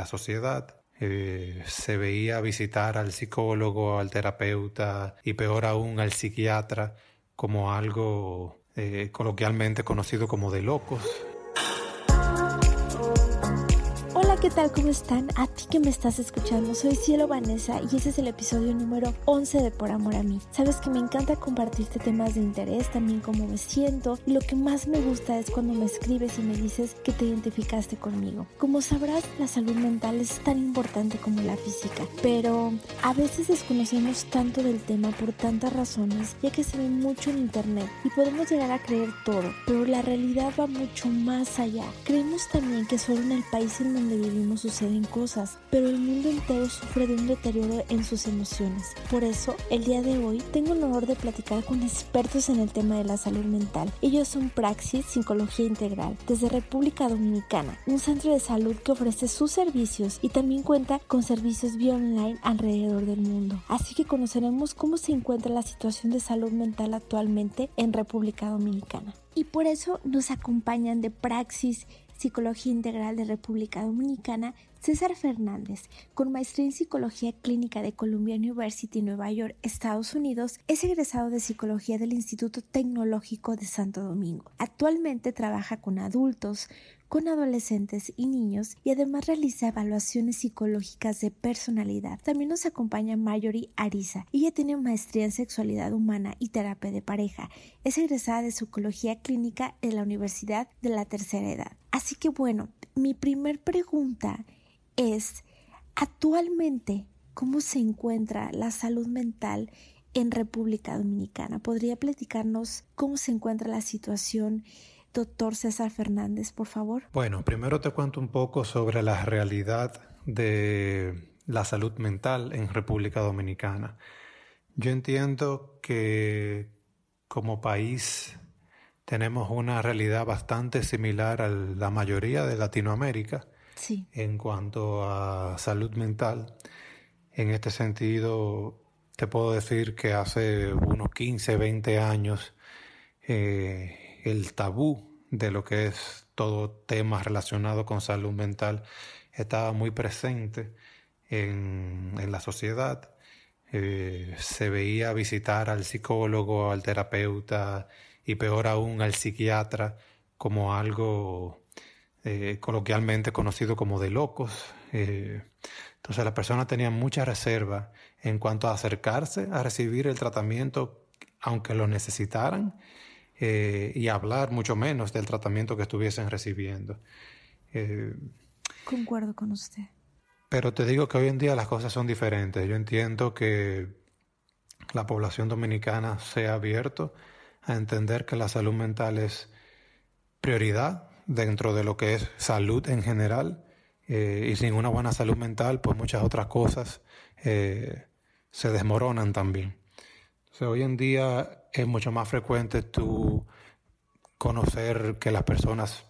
la sociedad. Eh, se veía visitar al psicólogo, al terapeuta y peor aún al psiquiatra como algo eh, coloquialmente conocido como de locos. ¿Qué tal? ¿Cómo están? A ti que me estás escuchando, soy Cielo Vanessa y este es el episodio número 11 de Por Amor a mí. Sabes que me encanta compartirte temas de interés, también cómo me siento y lo que más me gusta es cuando me escribes y me dices que te identificaste conmigo. Como sabrás, la salud mental es tan importante como la física, pero a veces desconocemos tanto del tema por tantas razones, ya que se ve mucho en internet y podemos llegar a creer todo, pero la realidad va mucho más allá. Creemos también que solo en el país en donde vivimos vivimos suceden cosas, pero el mundo entero sufre de un deterioro en sus emociones. Por eso, el día de hoy tengo el honor de platicar con expertos en el tema de la salud mental. Ellos son Praxis Psicología Integral, desde República Dominicana, un centro de salud que ofrece sus servicios y también cuenta con servicios vía online alrededor del mundo. Así que conoceremos cómo se encuentra la situación de salud mental actualmente en República Dominicana. Y por eso nos acompañan de Praxis Psicología Integral de República Dominicana, César Fernández, con maestría en Psicología Clínica de Columbia University, Nueva York, Estados Unidos, es egresado de Psicología del Instituto Tecnológico de Santo Domingo. Actualmente trabaja con adultos, con adolescentes y niños y además realiza evaluaciones psicológicas de personalidad. También nos acompaña Mayori Ariza. Ella tiene maestría en sexualidad humana y terapia de pareja. Es egresada de psicología clínica en la Universidad de la Tercera Edad. Así que bueno, mi primer pregunta es, actualmente, ¿cómo se encuentra la salud mental en República Dominicana? ¿Podría platicarnos cómo se encuentra la situación Doctor César Fernández, por favor. Bueno, primero te cuento un poco sobre la realidad de la salud mental en República Dominicana. Yo entiendo que como país tenemos una realidad bastante similar a la mayoría de Latinoamérica sí. en cuanto a salud mental. En este sentido, te puedo decir que hace unos 15, 20 años eh, el tabú de lo que es todo tema relacionado con salud mental estaba muy presente en, la sociedad. Eh, se veía visitar al psicólogo, al terapeuta y peor aún al psiquiatra como algo eh, coloquialmente conocido como de locos. Eh, entonces las personas tenían mucha reserva en cuanto a acercarse a recibir el tratamiento aunque lo necesitaran eh, y hablar mucho menos del tratamiento que estuviesen recibiendo. Eh, Concuerdo con usted. Pero te digo que hoy en día las cosas son diferentes. Yo entiendo que la población dominicana se ha abierto a entender que la salud mental es prioridad dentro de lo que es salud en general. Eh, y sin una buena salud mental, pues muchas otras cosas se desmoronan también hoy en día es mucho más frecuente tú conocer que las personas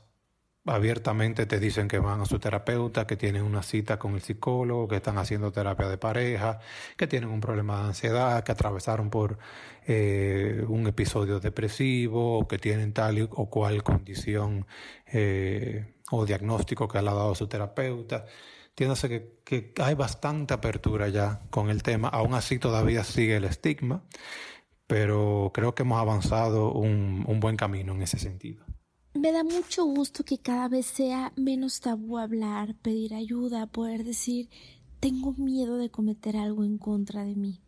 abiertamente te dicen que van a su terapeuta, que tienen una cita con el psicólogo, que están haciendo terapia de pareja, que tienen un problema de ansiedad, que atravesaron por eh, un episodio depresivo, que tienen tal o cual condición eh, o diagnóstico que le ha dado su terapeuta. Entiéndase que, que hay bastante apertura ya con el tema, aún así todavía sigue el estigma, pero creo que hemos avanzado un, buen camino en ese sentido. Me da mucho gusto que cada vez sea menos tabú hablar, pedir ayuda, poder decir tengo miedo de cometer algo en contra de mí.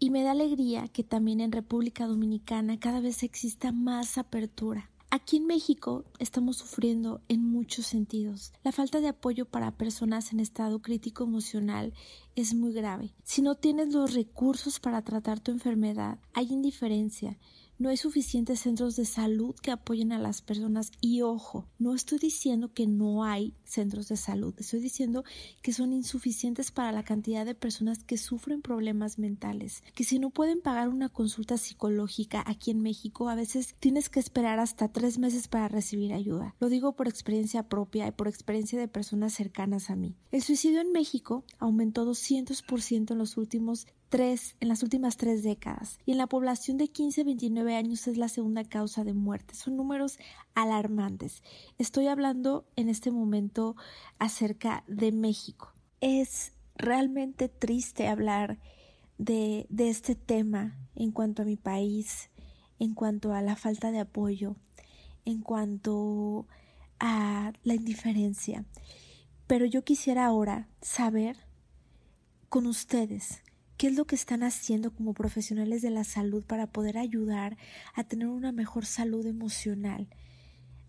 Y me da alegría que también en República Dominicana cada vez exista más apertura. Aquí en México estamos sufriendo en muchos sentidos. La falta de apoyo para personas en estado crítico emocional es muy grave. Si no tienes los recursos para tratar tu enfermedad, hay indiferencia, no hay suficientes centros de salud que apoyen a las personas y ojo, no estoy diciendo que no hay centros de salud, estoy diciendo que son insuficientes para la cantidad de personas que sufren problemas mentales, que si no pueden pagar una consulta psicológica aquí en México, a veces tienes que esperar hasta tres meses para recibir ayuda. Lo digo por experiencia propia y por experiencia de personas cercanas a mí. El suicidio en México aumentó 200% en los últimos tres, en las últimas tres décadas. Y en la población de 15 a 29 años es la segunda causa de muerte. Son números alarmantes. Estoy hablando en este momento acerca de México. Es realmente triste hablar de, de este tema en cuanto a mi país, en cuanto a la falta de apoyo, en cuanto a la indiferencia. Pero yo quisiera ahora saber con ustedes qué es lo que están haciendo como profesionales de la salud para poder ayudar a tener una mejor salud emocional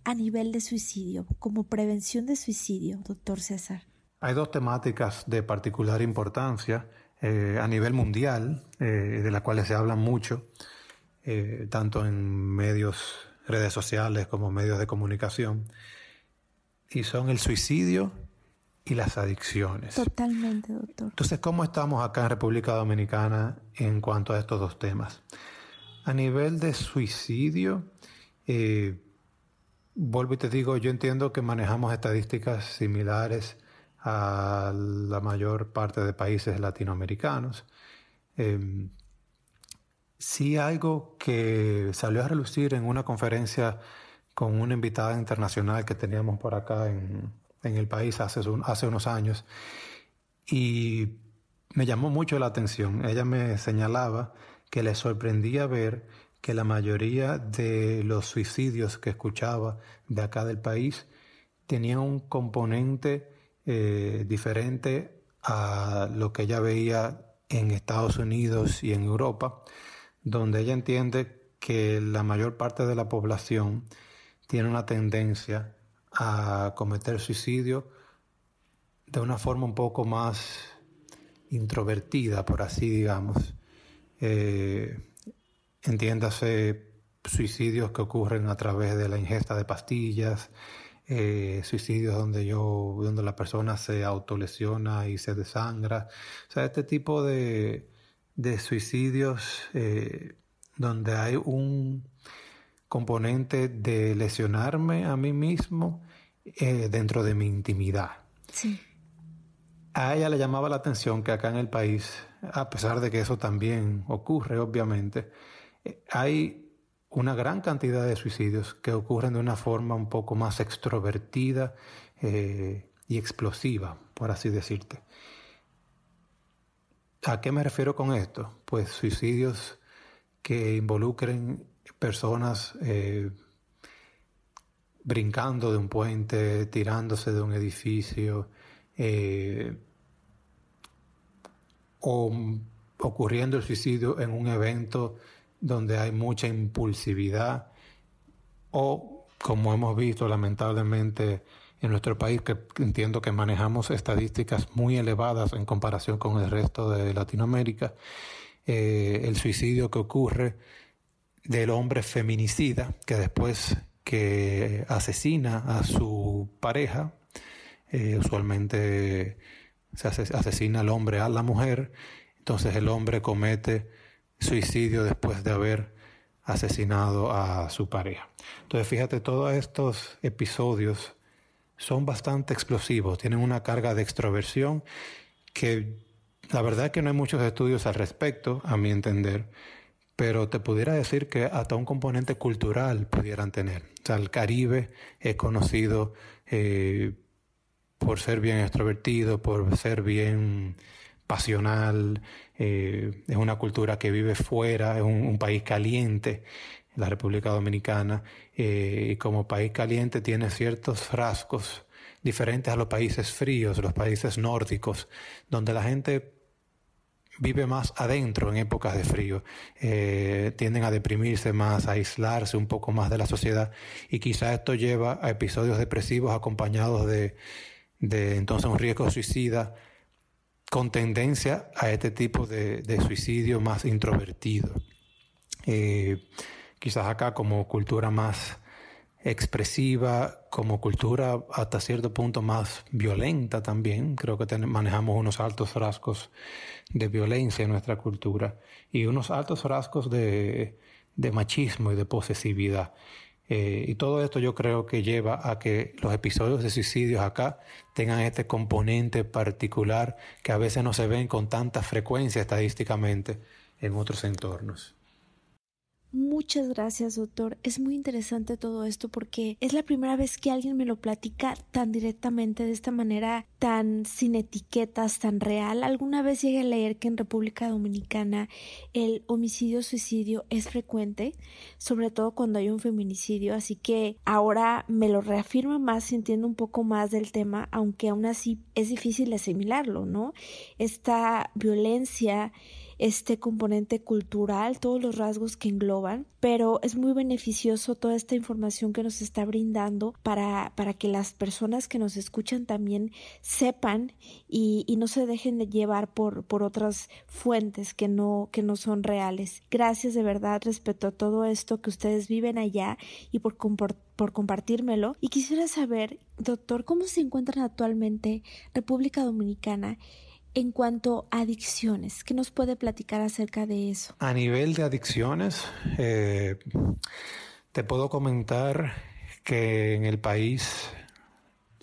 a nivel de suicidio, como prevención de suicidio, doctor César. Hay dos temáticas de particular importancia eh, a nivel mundial, eh, de las cuales se habla mucho, eh, tanto en medios, redes sociales como medios de comunicación, y son el suicidio y las adicciones. Totalmente, doctor. Entonces, ¿cómo estamos acá en República Dominicana en cuanto a estos dos temas? A nivel de suicidio, eh, vuelvo y te digo, yo entiendo que manejamos estadísticas similares a la mayor parte de países latinoamericanos. Eh, sí algo que salió a relucir en una conferencia con una invitada internacional que teníamos por acá en, en el país hace, hace unos años y me llamó mucho la atención. Ella me señalaba que le sorprendía ver que la mayoría de los suicidios que escuchaba de acá del país tenían un componente eh, diferente a lo que ella veía en Estados Unidos y en Europa, donde ella entiende que la mayor parte de la población tiene una tendencia a cometer suicidio de una forma un poco más introvertida, por así digamos. Eh, entiéndase suicidios que ocurren a través de la ingesta de pastillas, eh, suicidios donde yo, donde la persona se autolesiona y se desangra. O sea, este tipo de, de suicidios eh, donde hay un componente de lesionarme a mí mismo eh, dentro de mi intimidad. Sí. A ella le llamaba la atención que acá en el país, a pesar de que eso también ocurre, obviamente, hay una gran cantidad de suicidios que ocurren de una forma un poco más extrovertida eh, y explosiva, por así decirte. ¿A qué me refiero con esto? Pues suicidios que involucren personas eh, brincando de un puente, tirándose de un edificio, eh, o ocurriendo el suicidio en un evento donde hay mucha impulsividad, o como hemos visto lamentablemente en nuestro país, que entiendo que manejamos estadísticas muy elevadas en comparación con el resto de Latinoamérica, eh, el suicidio que ocurre del hombre feminicida que después que asesina a su pareja, eh, usualmente se asesina al hombre a la mujer, entonces el hombre comete suicidio después de haber asesinado a su pareja. Entonces fíjate, todos estos episodios son bastante explosivos, tienen una carga de extroversión que la verdad es que no hay muchos estudios al respecto, a mi entender, pero te pudiera decir que hasta un componente cultural pudieran tener. O sea, el Caribe es conocido eh, por ser bien extrovertido, por ser bien pasional, eh, es una cultura que vive fuera, es un, país caliente, la República Dominicana, eh, y como país caliente tiene ciertos rasgos diferentes a los países fríos, los países nórdicos, donde la gente vive más adentro en épocas de frío, eh, tienden a deprimirse más, a aislarse un poco más de la sociedad y quizá esto lleva a episodios depresivos acompañados de, de entonces un riesgo suicida con tendencia a este tipo de, suicidio más introvertido. Eh, quizás acá como cultura más expresiva, como cultura hasta cierto punto más violenta también. Creo que manejamos unos altos rasgos de violencia en nuestra cultura y unos altos rasgos de, machismo y de posesividad. Eh, y todo esto yo creo que lleva a que los episodios de suicidios acá tengan este componente particular que a veces no se ven con tanta frecuencia estadísticamente en otros entornos. Muchas gracias, doctor. Es muy interesante todo esto porque es la primera vez que alguien me lo platica tan directamente, de esta manera, tan sin etiquetas, tan real. Alguna vez llegué a leer que en República Dominicana el homicidio-suicidio es frecuente, sobre todo cuando hay un feminicidio, así que ahora me lo reafirma más sintiendo un poco más del tema, aunque aún así es difícil asimilarlo, ¿no? Esta violencia este componente cultural, todos los rasgos que engloban, pero es muy beneficioso toda esta información que nos está brindando para, para que las personas que nos escuchan también sepan y, y no se dejen de llevar por, por otras fuentes que no, que no son reales. Gracias de verdad respecto a todo esto que ustedes viven allá y por por compartírmelo. Y quisiera saber, doctor, ¿cómo se encuentran actualmente República Dominicana en cuanto a adicciones, ¿qué nos puede platicar acerca de eso? A nivel de adicciones, eh, te puedo comentar que en el país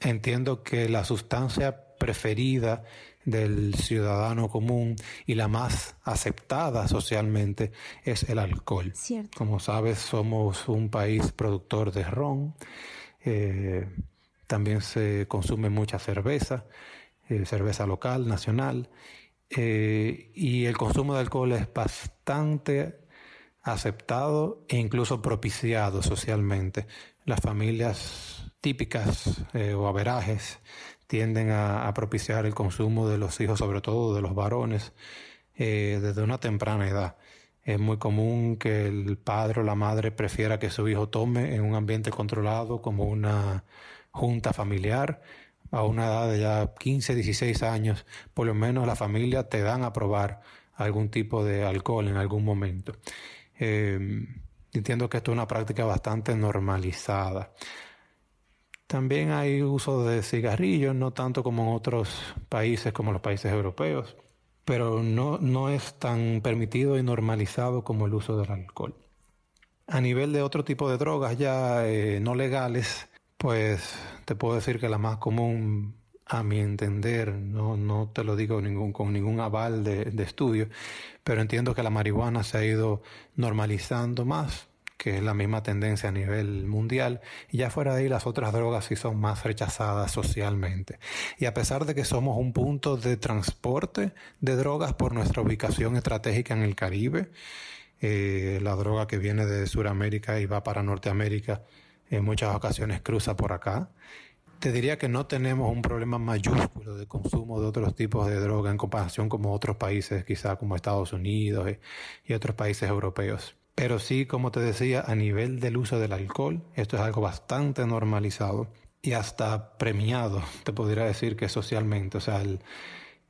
entiendo que la sustancia preferida del ciudadano común y la más aceptada socialmente es el alcohol. Cierto. Como sabes, somos un país productor de ron, eh, también se consume mucha cerveza eh, cerveza local, nacional, eh, y el consumo de alcohol es bastante aceptado e incluso propiciado socialmente. Las familias típicas eh, o averajes tienden a, propiciar el consumo de los hijos, sobre todo de los varones, desde una temprana edad. Es muy común que el padre o la madre prefiera que su hijo tome en un ambiente controlado como una junta familiar a una edad de ya 15, 16 años, por lo menos la familia te dan a probar algún tipo de alcohol en algún momento. Em, entiendo que esto es una práctica bastante normalizada. También hay uso de cigarrillos, no tanto como en otros países como los países europeos, pero no, no es tan permitido y normalizado como el uso del alcohol. A nivel de otro tipo de drogas ya eh, no legales, pues te puedo decir que la más común, a mi entender, no, no te lo digo ningún, con ningún aval de, de estudio, pero entiendo que la marihuana se ha ido normalizando más, que es la misma tendencia a nivel mundial, y ya fuera de ahí las otras drogas sí son más rechazadas socialmente. Y a pesar de que somos un punto de transporte de drogas por nuestra ubicación estratégica en el Caribe, eh, la droga que viene de Sudamérica y va para Norteamérica en muchas ocasiones cruza por acá. Te diría que no tenemos un problema mayúsculo de consumo de otros tipos de droga en comparación con otros países, quizá como Estados Unidos y otros países europeos. Pero sí, como te decía, a nivel del uso del alcohol, esto es algo bastante normalizado y hasta premiado, te podría decir que socialmente. O sea,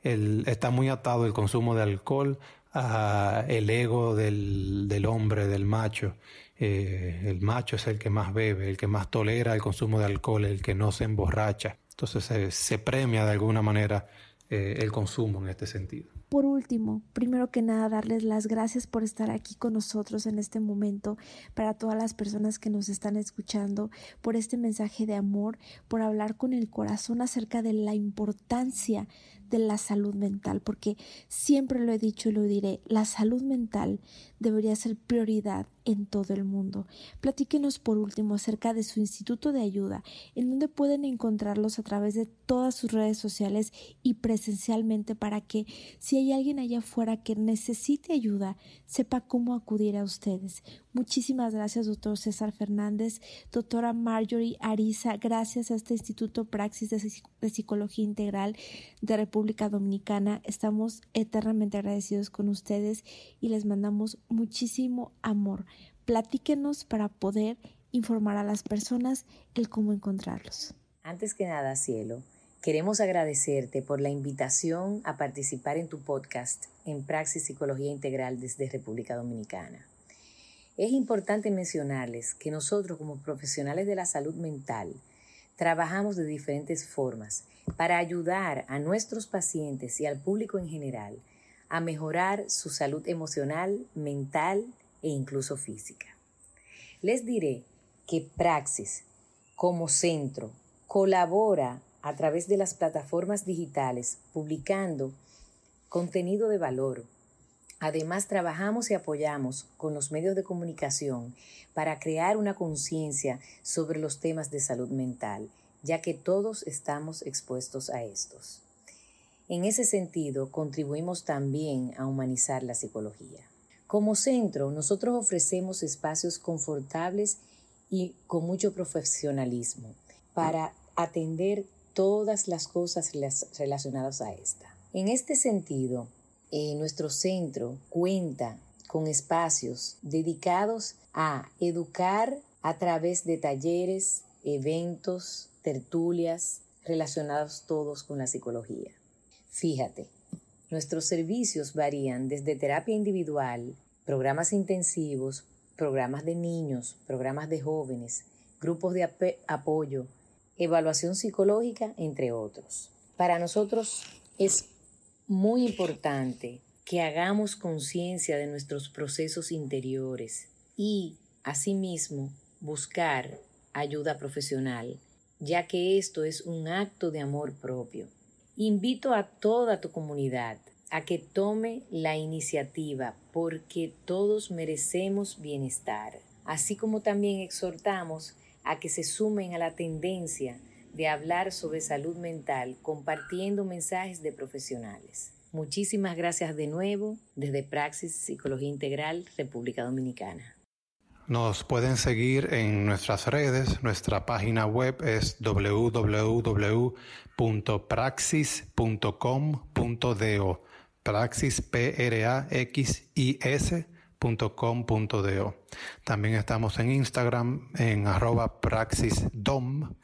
el, está muy atado el consumo de alcohol a el ego del, del hombre, del macho. Eh, el macho es el que más bebe, el que más tolera el consumo de alcohol, el que no se emborracha. Entonces se premia de alguna manera eh, el consumo en este sentido. Por último, primero que nada, darles las gracias por estar aquí con nosotros en este momento, para todas las personas que nos están escuchando, por este mensaje de amor, por hablar con el corazón acerca de la importancia de la salud mental, porque siempre lo he dicho y lo diré, la salud mental debería ser prioridad en todo el mundo. Platíquenos por último acerca de su instituto de ayuda, en donde pueden encontrarlos a través de todas sus redes sociales y presencialmente para que si hay alguien allá afuera que necesite ayuda, sepa cómo acudir a ustedes. Muchísimas gracias, doctor César Fernández, doctora Marjorie Ariza, gracias a este Instituto Praxis de Psicología Integral de República Dominicana. Estamos eternamente agradecidos con ustedes y les mandamos muchísimo amor. Platíquenos para poder informar a las personas el cómo encontrarlos. Antes que nada, cielo, queremos agradecerte por la invitación a participar en tu podcast en Praxis Psicología Integral desde República Dominicana. Es importante mencionarles que nosotros como profesionales de la salud mental trabajamos de diferentes formas para ayudar a nuestros pacientes y al público en general a mejorar su salud emocional, mental e incluso física. Les diré que Praxis, como centro, colabora a través de las plataformas digitales publicando contenido de valor. Además, trabajamos y apoyamos con los medios de comunicación para crear una conciencia sobre los temas de salud mental, ya que todos estamos expuestos a estos. En ese sentido, contribuimos también a humanizar la psicología. Como centro, nosotros ofrecemos espacios confortables y con mucho profesionalismo para atender todas las cosas relacionadas a esta. En este sentido, eh, nuestro centro cuenta con espacios dedicados a educar a través de talleres, eventos, tertulias relacionados todos con la psicología. Fíjate, nuestros servicios varían desde terapia individual, programas intensivos, programas de niños, programas de jóvenes, grupos de apoyo, evaluación psicológica, entre otros. Para nosotros es muy importante que hagamos conciencia de nuestros procesos interiores y, asimismo, buscar ayuda profesional, ya que esto es un acto de amor propio. Invito a toda tu comunidad a que tome la iniciativa porque todos merecemos bienestar, así como también exhortamos a que se sumen a la tendencia de hablar sobre salud mental compartiendo mensajes de profesionales. Muchísimas gracias de nuevo desde Praxis Psicología Integral, República Dominicana. Nos pueden seguir en nuestras redes. Nuestra página web es www.praxis.com.do. Praxis, P R A X I S También estamos en Instagram en arroba praxisdom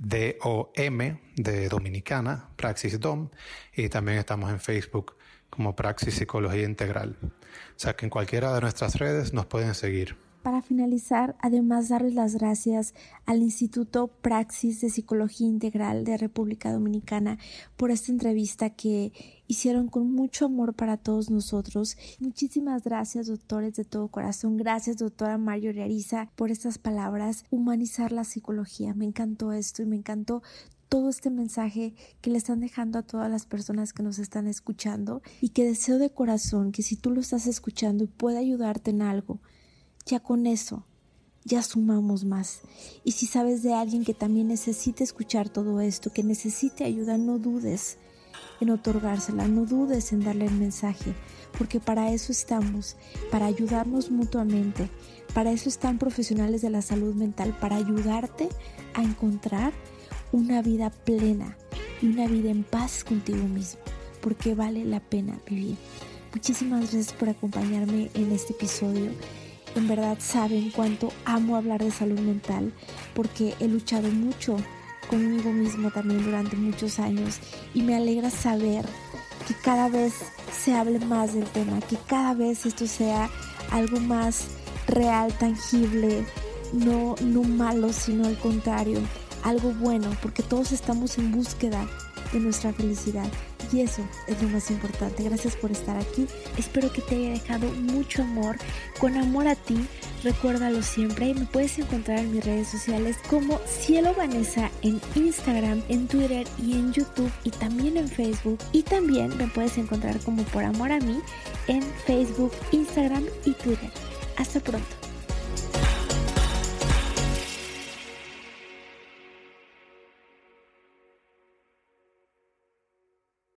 D-O-M de Dominicana, Praxis Dom, y también estamos en Facebook como Praxis Psicología Integral. O sea que en cualquiera de nuestras redes nos pueden seguir. Para finalizar, además darles las gracias al Instituto Praxis de Psicología Integral de República Dominicana por esta entrevista que hicieron con mucho amor para todos nosotros. Muchísimas gracias, doctores, de todo corazón. Gracias, doctora Mario Ariza, por estas palabras. Humanizar la psicología. Me encantó esto y me encantó todo este mensaje que le están dejando a todas las personas que nos están escuchando y que deseo de corazón que si tú lo estás escuchando y puede ayudarte en algo, ya con eso, ya sumamos más. Y si sabes de alguien que también necesite escuchar todo esto, que necesite ayuda, no dudes en otorgársela, no dudes en darle el mensaje, porque para eso estamos, para ayudarnos mutuamente. Para eso están profesionales de la salud mental, para ayudarte a encontrar una vida plena y una vida en paz contigo mismo, porque vale la pena vivir. Muchísimas gracias por acompañarme en este episodio en verdad saben cuánto amo hablar de salud mental porque he luchado mucho conmigo mismo también durante muchos años y me alegra saber que cada vez se hable más del tema, que cada vez esto sea algo más real, tangible, no, no malo, sino al contrario, algo bueno, porque todos estamos en búsqueda de nuestra felicidad. Y eso es lo más importante. Gracias por estar aquí. Espero que te haya dejado mucho amor. Con amor a ti, recuérdalo siempre. Me puedes encontrar en mis redes sociales como Cielo Vanessa en Instagram, en Twitter y en YouTube y también en Facebook. Y también me puedes encontrar como Por Amor a mí en Facebook, Instagram y Twitter. Hasta pronto.